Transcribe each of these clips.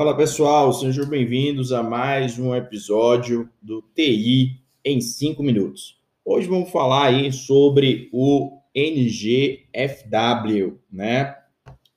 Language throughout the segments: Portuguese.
Fala pessoal, sejam bem-vindos a mais um episódio do TI em 5 minutos. Hoje vamos falar aí sobre o NGFW, né?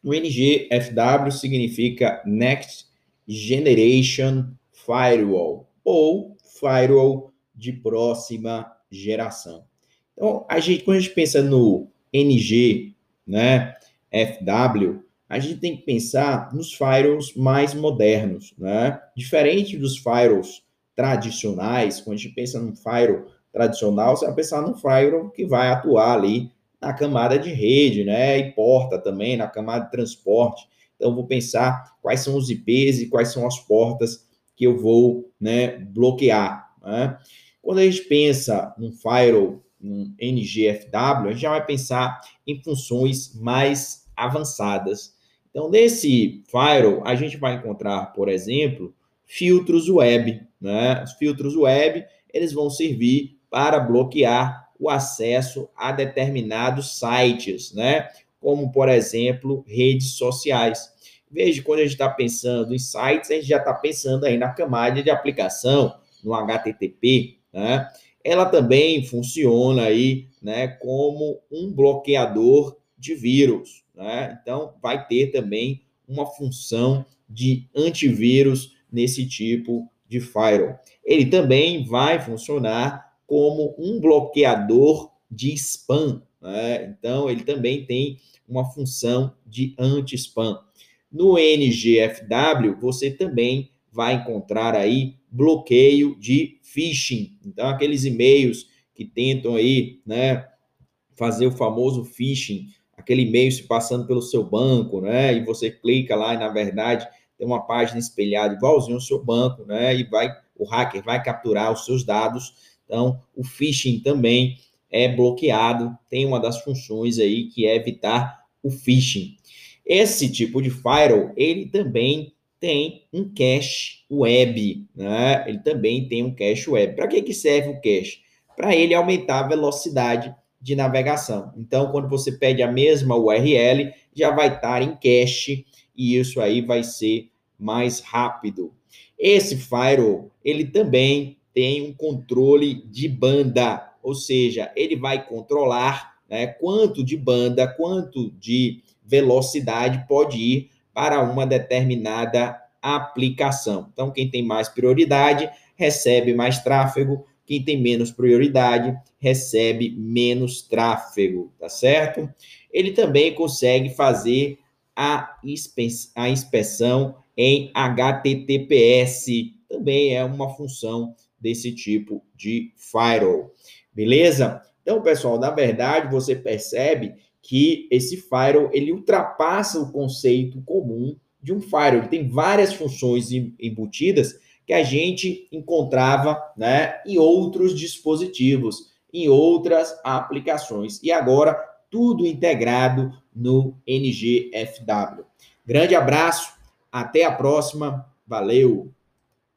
O NGFW significa Next Generation Firewall ou Firewall de próxima geração. Então, a gente, quando a gente pensa no NG, né, FW, a gente tem que pensar nos firewalls mais modernos, né? Diferente dos firewalls tradicionais, quando a gente pensa num firewall tradicional, você vai pensar num firewall que vai atuar ali na camada de rede, né? E porta também, na camada de transporte. Então, vou pensar quais são os IPs e quais são as portas que eu vou né, bloquear. Né? Quando a gente pensa num firewall, um NGFW, a gente já vai pensar em funções mais avançadas. Então, nesse firewall, a gente vai encontrar, por exemplo, filtros web. Né? Os filtros web, eles vão servir para bloquear o acesso a determinados sites, né? como, por exemplo, redes sociais. Veja, quando a gente está pensando em sites, a gente já está pensando aí na camada de aplicação, no HTTP, né? Ela também funciona aí, né, como um bloqueador de vírus, né? Então, vai ter também uma função de antivírus nesse tipo de firewall. Ele também vai funcionar como um bloqueador de spam, né? Então, ele também tem uma função de anti-spam. No NGFW, você também vai encontrar aí bloqueio de phishing. Então, aqueles e-mails que tentam aí, né, fazer o famoso phishing, aquele e-mail se passando pelo seu banco, né, e você clica lá e, na verdade, tem uma página espelhada igualzinho ao seu banco, né, e vai, o hacker vai capturar os seus dados. Então, o phishing também é bloqueado, tem uma das funções aí que é evitar o phishing. Esse tipo de firewall, ele também tem um cache web, né? Ele também tem um cache web. Para que, que serve o cache? Para ele aumentar a velocidade de navegação. Então, quando você pede a mesma URL, já vai estar em cache e isso aí vai ser mais rápido. Esse firewall, ele também tem um controle de banda, ou seja, ele vai controlar né, quanto de banda, quanto de velocidade pode ir para uma determinada aplicação. Então, quem tem mais prioridade recebe mais tráfego, quem tem menos prioridade recebe menos tráfego, tá certo? Ele também consegue fazer a, a inspeção em HTTPS, também é uma função desse tipo de firewall, beleza? Então, pessoal, na verdade, você percebe que esse firewall ele ultrapassa o conceito comum de um firewall. Ele tem várias funções embutidas que a gente encontrava né, em outros dispositivos, em outras aplicações. E agora, tudo integrado no NGFW. Grande abraço, até a próxima, valeu!